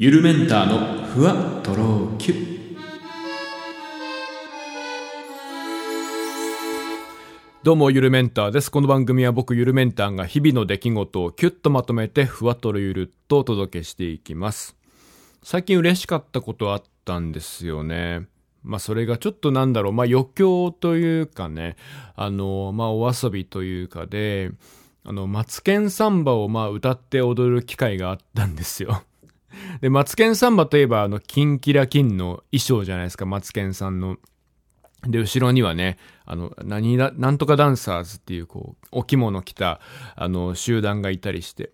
ゆるメンターのふわとろきゅどうもゆるメンターです。この番組は僕ゆるメンターが日々の出来事をキュッとまとめてふわとろゆるっとお届けしていきます。最近嬉しかったことあったんですよね。まあそれがちょっとなんだろう。まあ余興というかね。あのまあお遊びというかであの、マツケンサンバをまあ歌って踊る機会があったんですよ。で、マツケンサンバといえば、あの、キンキラキンの衣装じゃないですか、マツケンさんの。で、後ろにはね、あの、何だ、なんとかダンサーズっていう、こう、お着物着た、あの、集団がいたりして。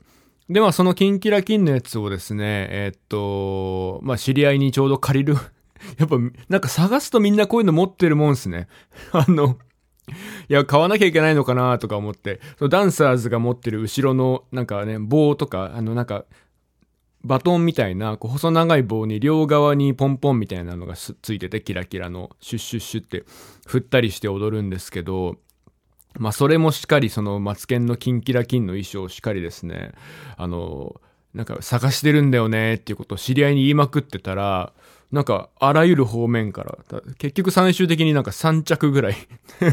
で、まあ、そのキンキラキンのやつをですね、えー、っと、まあ、知り合いにちょうど借りる やっぱ、なんか探すとみんなこういうの持ってるもんすね。あの、いや、買わなきゃいけないのかなとか思って、そのダンサーズが持ってる後ろの、なんかね、棒とか、あの、なんか、バトンみたいな、こう細長い棒に両側にポンポンみたいなのがついてて、キラキラの、シュッシュッシュって振ったりして踊るんですけど、まあ、それもしっかり、その、マツケンのキンキラキンの衣装をしっかりですね、あの、なんか探してるんだよねっていうことを知り合いに言いまくってたら、なんか、あらゆる方面から、結局最終的になんか3着ぐらい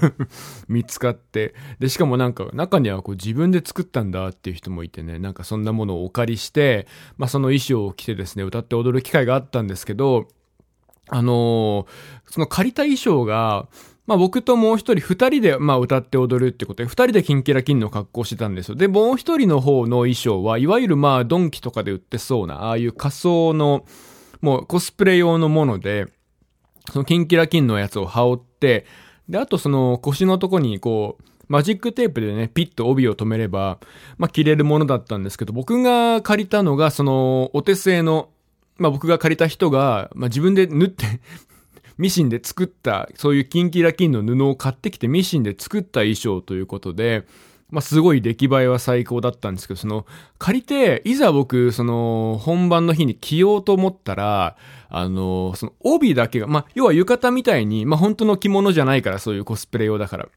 見つかって、で、しかもなんか、中にはこう自分で作ったんだっていう人もいてね、なんかそんなものをお借りして、まあその衣装を着てですね、歌って踊る機会があったんですけど、あのー、その借りた衣装が、まあ僕ともう一人二人でまあ歌って踊るってことで、二人でキンキラキンの格好してたんですよ。で、もう一人の方の衣装は、いわゆるまあドンキとかで売ってそうな、ああいう仮装の、もうコスプレ用のもので、そのキンキラキンのやつを羽織って、で、あとその腰のとこにこう、マジックテープでね、ピッと帯を止めれば、まあ、着れるものだったんですけど、僕が借りたのが、その、お手製の、まあ、僕が借りた人が、まあ、自分で縫って ミシンで作った、そういうキンキラキンの布を買ってきてミシンで作った衣装ということで、まあ、すごい出来栄えは最高だったんですけど、その、借りて、いざ僕、その、本番の日に着ようと思ったら、あの、その、帯だけが、まあ、要は浴衣みたいに、まあ、本当の着物じゃないから、そういうコスプレ用だから。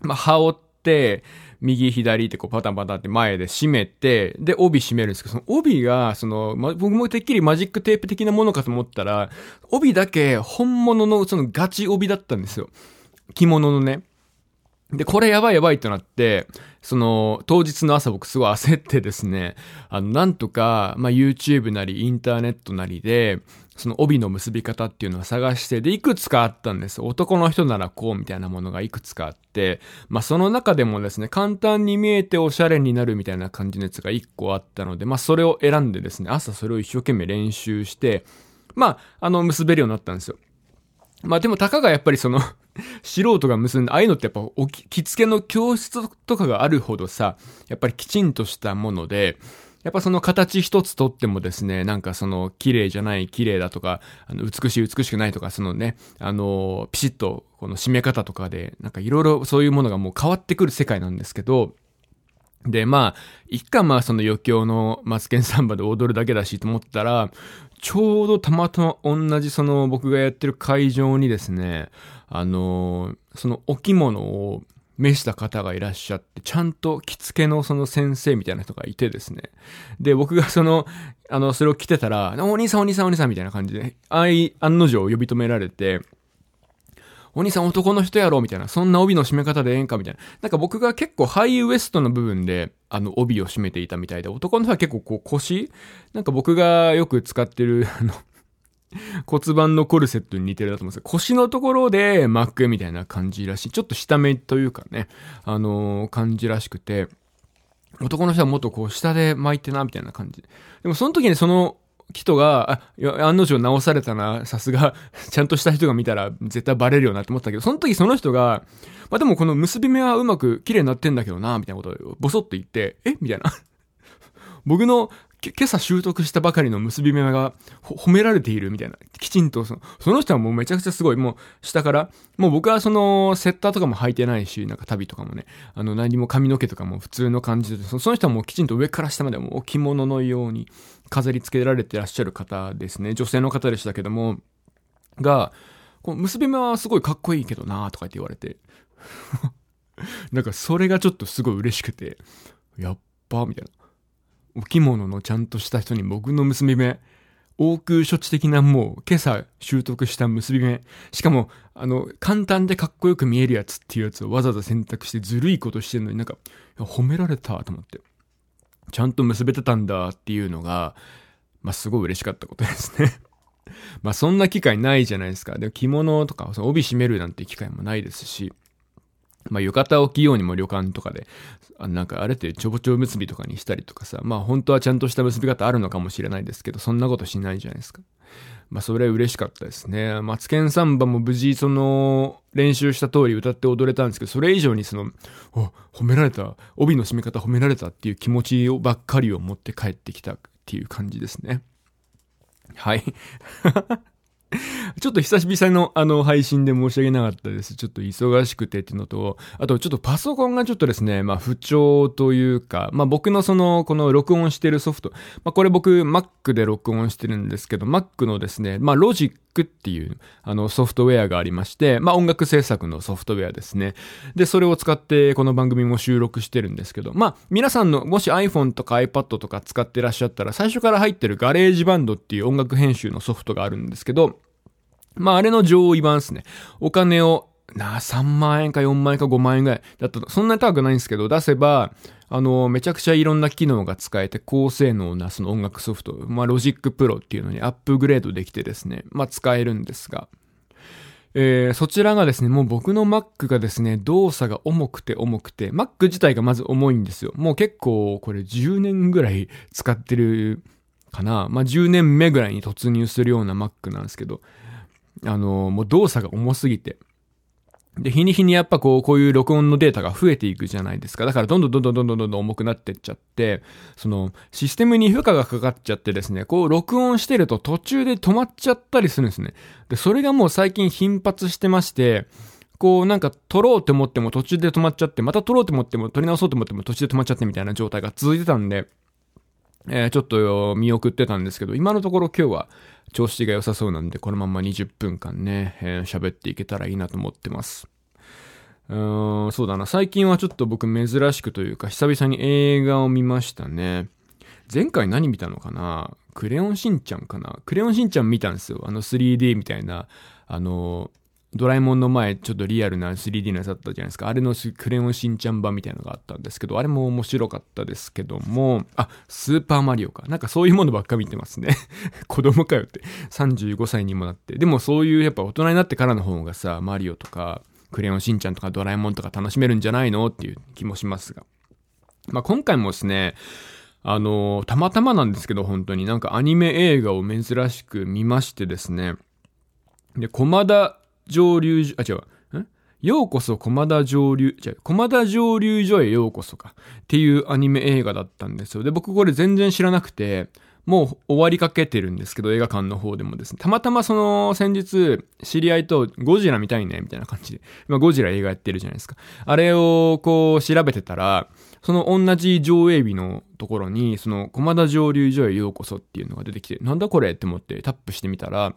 まあ、羽織って、右左ってこうパタンパタンって前で締めて、で、帯締めるんですけど、その帯が、その、ま、僕もてっきりマジックテープ的なものかと思ったら、帯だけ本物のそのガチ帯だったんですよ。着物のね。で、これやばいやばいってなって、その、当日の朝僕すごい焦ってですね、あの、なんとか、まあ、YouTube なりインターネットなりで、その帯の結び方っていうのを探して、で、いくつかあったんです。男の人ならこうみたいなものがいくつかあって、まあ、その中でもですね、簡単に見えておしゃれになるみたいな感じのやつが一個あったので、まあ、それを選んでですね、朝それを一生懸命練習して、まあ、あの、結べるようになったんですよ。まあでもたかがやっぱりその 素人が結んで、ああいうのってやっぱ着付けの教室とかがあるほどさ、やっぱりきちんとしたもので、やっぱその形一つとってもですね、なんかその綺麗じゃない綺麗だとか、あの美しい美しくないとか、そのね、あの、ピシッとこの締め方とかで、なんかいろいろそういうものがもう変わってくる世界なんですけど、で、まあ、一回まあその余興のマツケンサンバで踊るだけだしと思ったら、ちょうどたまたま同じその僕がやってる会場にですね、あのそのお着物を召した方がいらっしゃって、ちゃんと着付けのその先生みたいな人がいてですね。で、僕がその、あの、それを着てたら、お兄さんお兄さんお兄さんみたいな感じで、あい、案の定呼び止められて、お兄さん男の人やろみたいな。そんな帯の締め方でええんかみたいな。なんか僕が結構ハイウエストの部分で、あの、帯を締めていたみたいで、男の人は結構こう腰なんか僕がよく使ってる、あの、骨盤のコルセットに似てるだと思うんですけど、腰のところで巻くみたいな感じらしい。ちょっと下目というかね、あのー、感じらしくて、男の人はもっとこう下で巻いてな、みたいな感じ。でもその時にその人が、あ、案の定直されたな、さすが、ちゃんとした人が見たら絶対バレるよなって思ったけど、その時その人が、まあでもこの結び目はうまく綺麗になってんだけどな、みたいなことをボソッと言って、え？みたいな。僕の今朝習得したばかりの結び目が褒められているみたいな。きちんとその、その人はもうめちゃくちゃすごい。もう下から、もう僕はそのセッターとかも履いてないし、なんか旅とかもね、あの何も髪の毛とかも普通の感じで、その人はもうきちんと上から下までもう置物のように飾り付けられてらっしゃる方ですね。女性の方でしたけども、が、こう結び目はすごいかっこいいけどなとかって言われて。なんかそれがちょっとすごい嬉しくて、やっばみたいな。お着物のちゃんとした人に僕の結び目応空処置的なもう今朝習得した結び目。しかも、あの、簡単でかっこよく見えるやつっていうやつをわざわざ選択してずるいことしてんのになんか、褒められたと思って。ちゃんと結べてたんだっていうのが、まあ、すごい嬉しかったことですね まあ、そんな機会ないじゃないですか。で、着物とか、帯締めるなんて機会もないですし、まあ、浴衣を着ようにも旅館とかで、あなんかあれってちょぼちょぼ結びとかにしたりとかさ、まあ本当はちゃんとした結び方あるのかもしれないですけど、そんなことしないじゃないですか。まあそれは嬉しかったですね。マツケンサンバも無事その練習した通り歌って踊れたんですけど、それ以上にその、お、褒められた、帯の締め方褒められたっていう気持ちをばっかりを持って帰ってきたっていう感じですね。はい。ちょっと久々のあの配信で申し訳なかったです。ちょっと忙しくてっていうのと、あとちょっとパソコンがちょっとですね、まあ不調というか、まあ僕のその、この録音してるソフト、まあこれ僕 Mac で録音してるんですけど、Mac のですね、まあロジックっていうあのソフトウェアがありまして、まあ音楽制作のソフトウェアですね。で、それを使ってこの番組も収録してるんですけど、まあ皆さんのもし iPhone とか iPad とか使ってらっしゃったら最初から入ってるガレージバンドっていう音楽編集のソフトがあるんですけど、まあ、あれの上位版ですね。お金を、な、3万円か4万円か5万円ぐらいだったそんなに高くないんですけど、出せば、あの、めちゃくちゃいろんな機能が使えて、高性能なその音楽ソフト、まあ、ロジックプロっていうのにアップグレードできてですね、まあ、使えるんですが、えー、そちらがですね、もう僕の Mac がですね、動作が重くて重くて、Mac 自体がまず重いんですよ。もう結構、これ10年ぐらい使ってるかな。まあ、10年目ぐらいに突入するような Mac なんですけど、あの、もう動作が重すぎて。で、日に日にやっぱこう、こういう録音のデータが増えていくじゃないですか。だからどんどんどんどんどんどんどん重くなってっちゃって、その、システムに負荷がかかっちゃってですね、こう、録音してると途中で止まっちゃったりするんですね。で、それがもう最近頻発してまして、こうなんか撮ろうと思っても途中で止まっちゃって、また撮ろうと思っても撮り直そうと思っても途中で止まっちゃってみたいな状態が続いてたんで、えー、ちょっと見送ってたんですけど、今のところ今日は調子が良さそうなんで、このまま20分間ね、えー、喋っていけたらいいなと思ってます。うーん、そうだな。最近はちょっと僕珍しくというか、久々に映画を見ましたね。前回何見たのかな？クレヨンしんちゃんかな？クレヨンしんちゃん見たんですよ。あの 3D みたいな、あの、ドラえもんの前、ちょっとリアルな 3D のやつだったじゃないですか。あれのクレヨンしんちゃん版みたいなのがあったんですけど、あれも面白かったですけども、あ、スーパーマリオか。なんかそういうものばっか見てますね。子供かよって。35歳にもなって。でもそういうやっぱ大人になってからの方がさ、マリオとか、クレヨンしんちゃんとかドラえもんとか楽しめるんじゃないのっていう気もしますが。まあ今回もですね、あのたまたまなんですけど、本当になんかアニメ映画を珍しく見ましてですね。で、駒田上流所、あ、違う。ん？ようこそ駒田上流、じゃ駒田上流所へようこそか。っていうアニメ映画だったんですよ。で、僕これ全然知らなくて、もう終わりかけてるんですけど、映画館の方でもですね。たまたまその先日、知り合いとゴジラ見たいね、みたいな感じで。まあゴジラ映画やってるじゃないですか。あれをこう調べてたら、その同じ上映日のところに、その駒田上流所へようこそっていうのが出てきて、なんだこれ？って思ってタップしてみたら、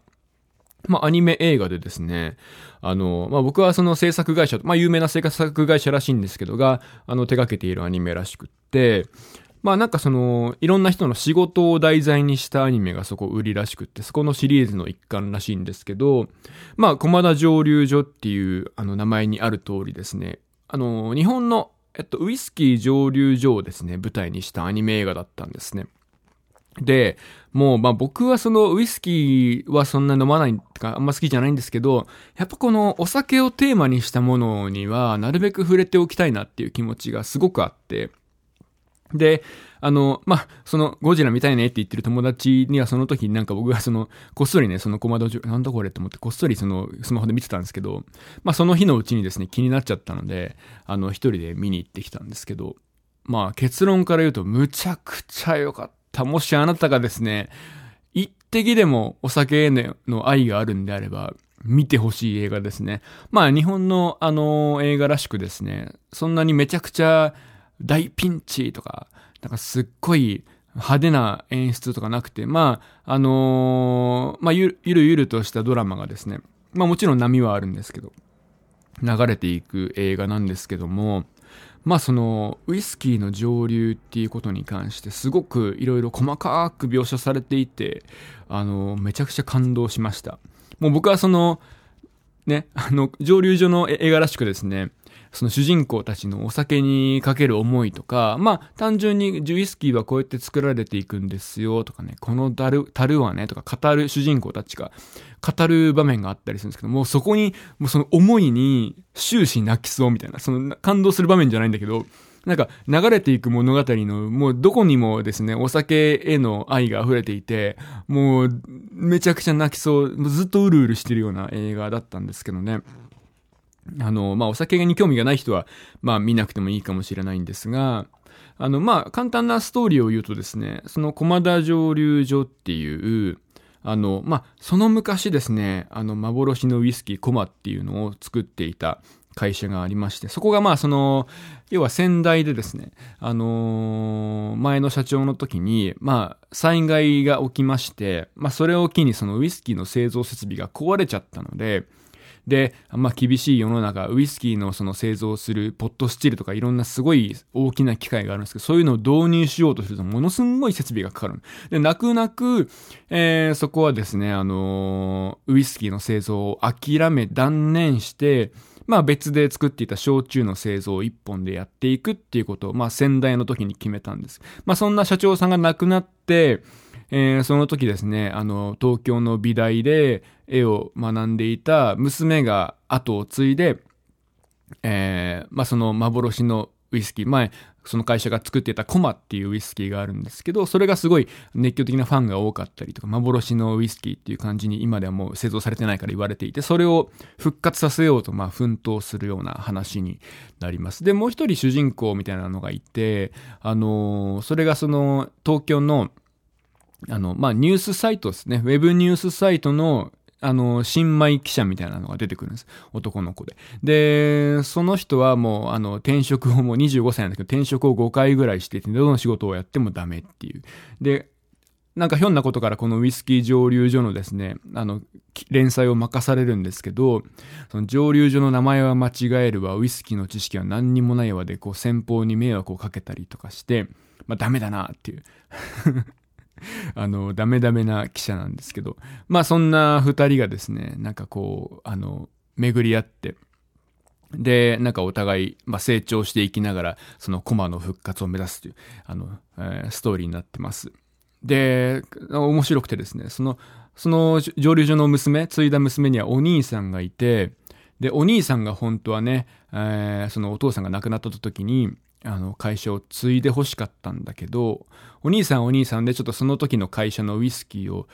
まあ、アニメ映画でですね、あの、まあ、僕はその制作会社、まあ、有名な制作会社らしいんですけどが、あの、手掛けているアニメらしくって、まあなんかその、いろんな人の仕事を題材にしたアニメがそこ売りらしくって、そこのシリーズの一環らしいんですけど、まあ、駒田蒸留所っていうあの名前にある通りですね、あの、日本の、えっと、ウイスキー蒸留所をですね、舞台にしたアニメ映画だったんですね。で、もう、まあ僕はそのウイスキーはそんな飲まないとかあんま好きじゃないんですけど、やっぱこのお酒をテーマにしたものにはなるべく触れておきたいなっていう気持ちがすごくあって、で、あの、まあ、その、ゴジラ見たいねって言ってる友達にはその時になんか僕がその、こっそりね、そのコマドなんだこれって思ってこっそりそのスマホで見てたんですけど、まあその日のうちにですね、気になっちゃったので、あの、一人で見に行ってきたんですけど、まあ結論から言うとむちゃくちゃ良かったた。もしあなたがですね、一滴でもお酒への愛があるんであれば、見てほしい映画ですね。まあ日本のあの映画らしくですね、そんなにめちゃくちゃ大ピンチとか、なんかすっごい派手な演出とかなくて、まあ、あのー、まあゆるゆるとしたドラマがですね、まあもちろん波はあるんですけど、流れていく映画なんですけども、まあそのウイスキーの蒸留っていうことに関してすごくいろいろ細かく描写されていてあのめちゃくちゃ感動しました。もう僕はそのねあの蒸留所の映画らしくですね。その主人公たちのお酒にかける思いとか、まあ単純にウイスキーはこうやって作られていくんですよとかね、この樽樽はねとか語る主人公たちが語る場面があったりするんですけども、そこにもうその思いに終始泣きそうみたいな、その感動する場面じゃないんだけど、なんか流れていく物語のもうどこにもですね、お酒への愛が溢れていて、もうめちゃくちゃ泣きそう、ずっとうるうるしてるような映画だったんですけどね。あの、まあ、お酒に興味がない人は、まあ、見なくてもいいかもしれないんですが、あの、まあ、簡単なストーリーを言うとですね、その駒田蒸留所っていう、あの、まあ、その昔ですね、あの、幻のウイスキーコマっていうのを作っていた会社がありまして、そこがまあ、その、要は先代でですね、あのー、前の社長の時に、まあ、災害が起きまして、まあ、それを機にそのウイスキーの製造設備が壊れちゃったので、で、まあ厳しい世の中、ウイスキーのその製造するポットスチールとかいろんなすごい大きな機械があるんですけど、そういうのを導入しようとするとものすごい設備がかかる。で、泣く泣く、えー、そこはですね、あのー、ウイスキーの製造を諦め断念して、まあ別で作っていた焼酎の製造を一本でやっていくっていうことを、まあ先代の時に決めたんです。まあそんな社長さんが亡くなって、えー、その時ですね、あの、東京の美大で絵を学んでいた娘が後を継いで、えー、まあ、その幻のウイスキー、前、その会社が作ってたコマっていうウイスキーがあるんですけど、それがすごい熱狂的なファンが多かったりとか、幻のウイスキーっていう感じに今ではもう製造されてないから言われていて、それを復活させようと、まあ、奮闘するような話になります。で、もう一人主人公みたいなのがいて、あのー、それがその、東京の、あの、まあ、ニュースサイトですね。ウェブニュースサイトの、あの、新米記者みたいなのが出てくるんです。男の子で。で、その人はもう、あの、転職をもう25歳なんだけど、転職を5回ぐらいしてて、どの仕事をやってもダメっていう。で、なんかひょんなことからこのウイスキー蒸留所のですね、あの、連載を任されるんですけど、その蒸留所の名前は間違えるわ、ウイスキーの知識は何にもないわで、こう先方に迷惑をかけたりとかして、まあダメだなっていう あの、ダメダメな記者なんですけど、まあそんな二人がですね、なんかこう、あの、巡り合って、で、なんかお互い、まあ、成長していきながら、そのコマの復活を目指すという、あの、えー、ストーリーになってます。で、面白くてですね、その、その蒸留所の娘、継いだ娘にはお兄さんがいて、で、お兄さんが本当はね、えー、そのお父さんが亡くなった時に、あの、会社を継いで欲しかったんだけど、お兄さんお兄さんでちょっとその時の会社のウイスキーを、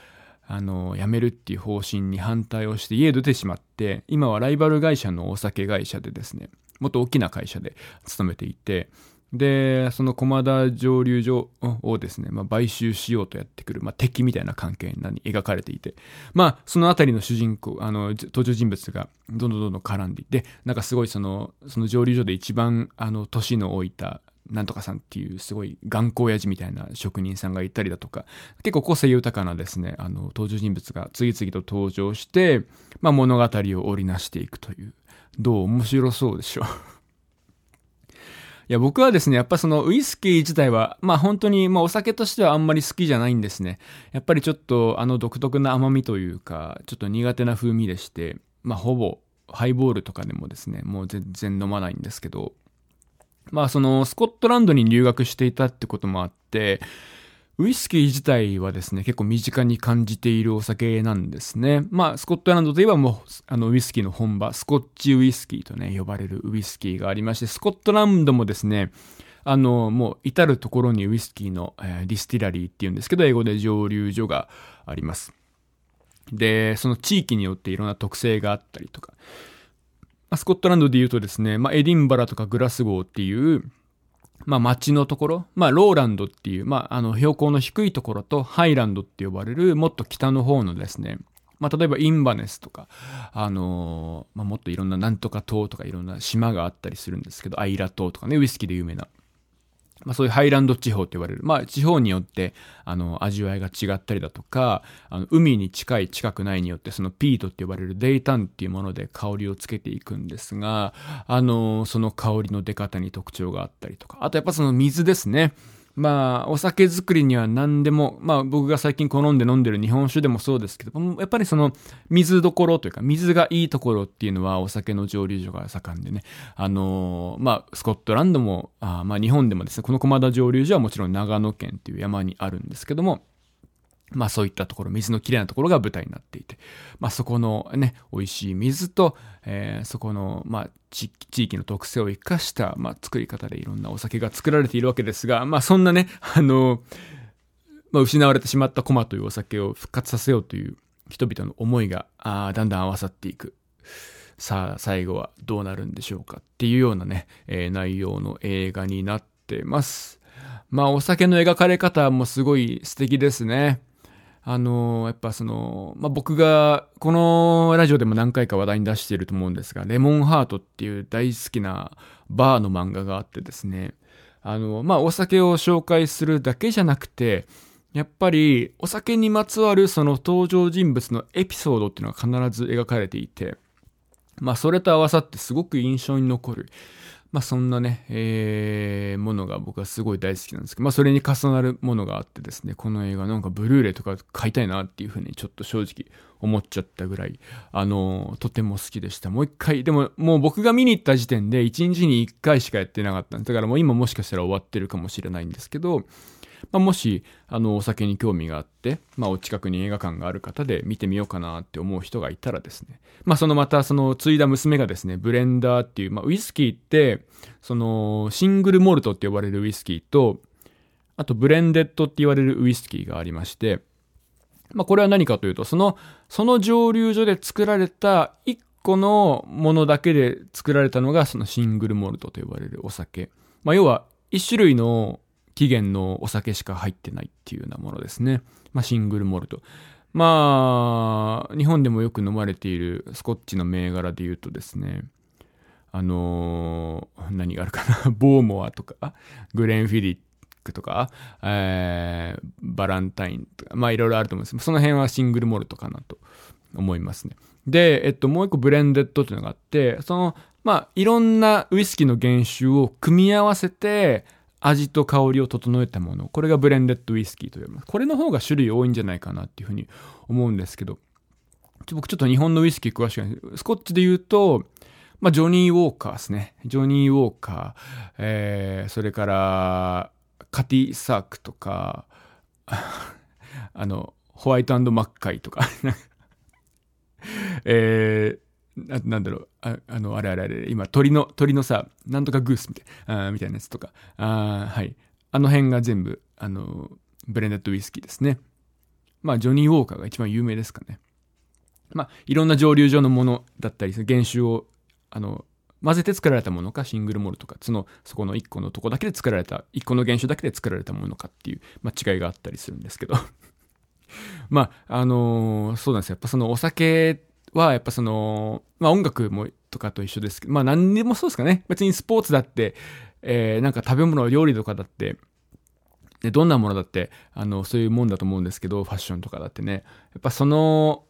あの、辞めるっていう方針に反対をして家出てしまって、今はライバル会社のお酒会社でですね、もっと大きな会社で勤めていて、で、その駒田蒸留所をですね、まあ、買収しようとやってくる、まあ、敵みたいな関係に描かれていて、まあ、そのあたりの主人公、あの、登場人物がどんどんどんどん絡んでいて、なんかすごいその、その蒸留所で一番、あの、年の老いた、なんとかさんっていうすごい頑固親父みたいな職人さんがいたりだとか、結構個性豊かなですね、あの、登場人物が次々と登場して、まあ、物語を織りなしていくという、どう面白そうでしょう。や、僕はですね、やっぱそのウイスキー自体は、まあ本当に、まあお酒としてはあんまり好きじゃないんですね。やっぱりちょっとあの独特な甘みというか、ちょっと苦手な風味でして、まあほぼハイボールとかでもですね、もう全然飲まないんですけど、まあそのスコットランドに留学していたってこともあって、ウイスキー自体はですね、結構身近に感じているお酒なんですね。まあ、スコットランドといえばもう、あの、ウイスキーの本場、スコッチウイスキーとね、呼ばれるウイスキーがありまして、スコットランドもですね、あの、もう至るところにウイスキーの、えー、 distillery っていうんですけど、英語で蒸留所があります。で、その地域によっていろんな特性があったりとか、まあ、スコットランドで言うとですね、まあ、エディンバラとかグラスゴーっていう、まあ町のところ、まあローランドっていう、まああの標高の低いところとハイランドって呼ばれるもっと北の方のですね、まあ例えばインバネスとか、あのー、まあもっといろんななんとか島とかいろんな島があったりするんですけど、アイラ島とかね、ウイスキーで有名な。まあそういうハイランド地方って言われる。まあ地方によって、あの、味わいが違ったりだとか、あの、海に近い近くないによって、そのピートって呼ばれるデイタンっていうもので香りをつけていくんですが、あの、その香りの出方に特徴があったりとか、あとやっぱその水ですね。まあ、お酒作りには何でも、まあ僕が最近好んで飲んでる日本酒でもそうですけどやっぱりその水どころというか、水がいいところっていうのはお酒の蒸留所が盛んでね、あのー、まあスコットランドも、あまあ日本でもですね、この駒田蒸留所はもちろん長野県っていう山にあるんですけども、まあそういったところ、水のきれいなところが舞台になっていて、まあそこのね、美味しい水と、えー、そこの、まあ地域の特性を生かした、まあ作り方でいろんなお酒が作られているわけですが、まあそんなね、あの、まあ失われてしまったコマというお酒を復活させようという人々の思いが、ああ、だんだん合わさっていく。さあ、最後はどうなるんでしょうかっていうようなね、えー、内容の映画になってます。まあお酒の描かれ方もすごい素敵ですね。あのやっぱその、まあ、僕が、このラジオでも何回か話題に出していると思うんですが、レモンハートっていう大好きなバーの漫画があってですね、あの、まあ、お酒を紹介するだけじゃなくて、やっぱりお酒にまつわるその登場人物のエピソードっていうのが必ず描かれていて、まあ、それと合わさってすごく印象に残る。まあそんなね、えー、ものが僕はすごい大好きなんですけど、まあそれに重なるものがあってですね、この映画なんかブルーレイとか買いたいなっていうふうにちょっと正直思っちゃったぐらい、あのー、とても好きでした。もう一回、でももう僕が見に行った時点で一日に一回しかやってなかったんです。だからもう今もしかしたら終わってるかもしれないんですけど、まあ、もし、あの、お酒に興味があって、まあ、お近くに映画館がある方で見てみようかなって思う人がいたらですね、まあ、そのまた、その、継いだ娘がですね、ブレンダーっていう、まあ、ウイスキーって、その、シングルモルトって呼ばれるウイスキーと、あと、ブレンデッドって言われるウイスキーがありまして、まあ、これは何かというと、その、その蒸留所で作られた一個のものだけで作られたのが、そのシングルモルトと呼ばれるお酒。まあ、要は、一種類の期限のお酒しか入ってないっていうようなものですね。まあ、シングルモルト。まあ、日本でもよく飲まれているスコッチの銘柄で言うとですね、あのー、何があるかな、ボーモアとか、グレンフィリックとか、えー、バランタインとか、まあいろいろあると思うんですその辺はシングルモルトかなと思いますね。で、えっと、もう一個ブレンデッドっていうのがあって、その、まあいろんなウイスキーの原酒を組み合わせて、味と香りを整えたもの。これがブレンデッドウイスキーと言われます。これの方が種類多いんじゃないかなっていうふうに思うんですけど、僕ちょっと日本のウイスキー詳しくない。スコッチで言うと、まあ、ジョニー・ウォーカーですね。ジョニー・ウォーカー、えー、それから、カティ・サークとか、あの、ホワイトマッカイとか えー、ななんだろう、ああの、あれあれあれ、今、鳥の、鳥のさ、なんとかグースみたいな、あみたいなやつとか、あはい。あの辺が全部、あの、ブレンデッドウイスキーですね。まあ、ジョニー・ウォーカーが一番有名ですかね。まあ、いろんな蒸留所のものだったり、原酒を、あの、混ぜて作られたものか、シングルモルとか、その、そこの一個のとこだけで作られた、一個の原酒だけで作られたものかっていう、まあ、違いがあったりするんですけど。まあ、あのー、そうなんですよ。やっぱそのお酒は、やっぱその、まあ音楽もとかと一緒ですけど、まあ何でもそうですかね。別にスポーツだって、えー、なんか食べ物、料理とかだって、で、どんなものだって、あの、そういうもんだと思うんですけど、ファッションとかだってね。やっぱその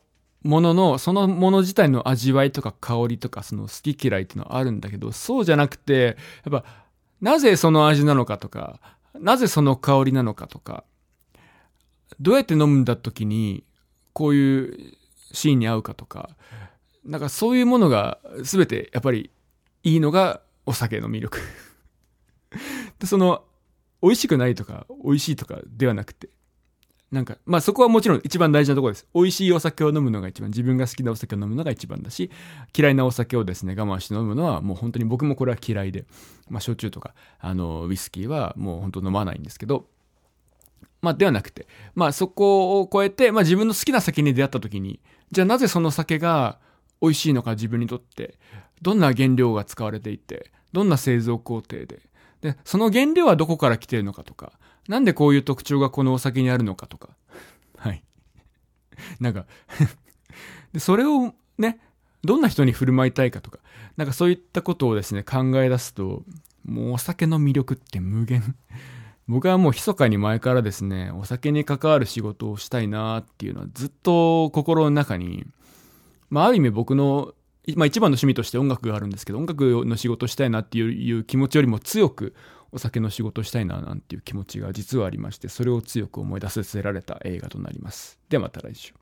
ものの、そのもの自体の味わいとか香りとか、その好き嫌いっていうのはあるんだけど、そうじゃなくて、やっぱ、なぜその味なのかとか、なぜその香りなのかとか、どうやって飲んだ時に、こういうシーンに合うかとか、なんかそういうものが全てやっぱりいいのがお酒の魅力 で、その、美味しくないとか、美味しいとかではなくて、なんか、まあそこはもちろん一番大事なところです。美味しいお酒を飲むのが一番、自分が好きなお酒を飲むのが一番だし、嫌いなお酒をですね、我慢して飲むのはもう本当に僕もこれは嫌いで、まあ焼酎とか、あの、ウイスキーはもう本当飲まないんですけど、まあではなくて、まあそこを超えて、まあ自分の好きな酒に出会った時に、じゃあなぜその酒が美味しいのか自分にとって、どんな原料が使われていて、どんな製造工程で、で、その原料はどこから来てるのかとか、なんでこういう特徴がこのお酒にあるのかとか、はい。なんかで、それをね、どんな人に振る舞いたいかとか、なんかそういったことをですね、考え出すと、もうお酒の魅力って無限。僕はもう密かに前からですね、お酒に関わる仕事をしたいなっていうのはずっと心の中に、まあある意味僕の、まあ一番の趣味として音楽があるんですけど、音楽の仕事したいなっていう気持ちよりも強くお酒の仕事したいななんていう気持ちが実はありまして、それを強く思い出させられた映画となります。ではまた来週。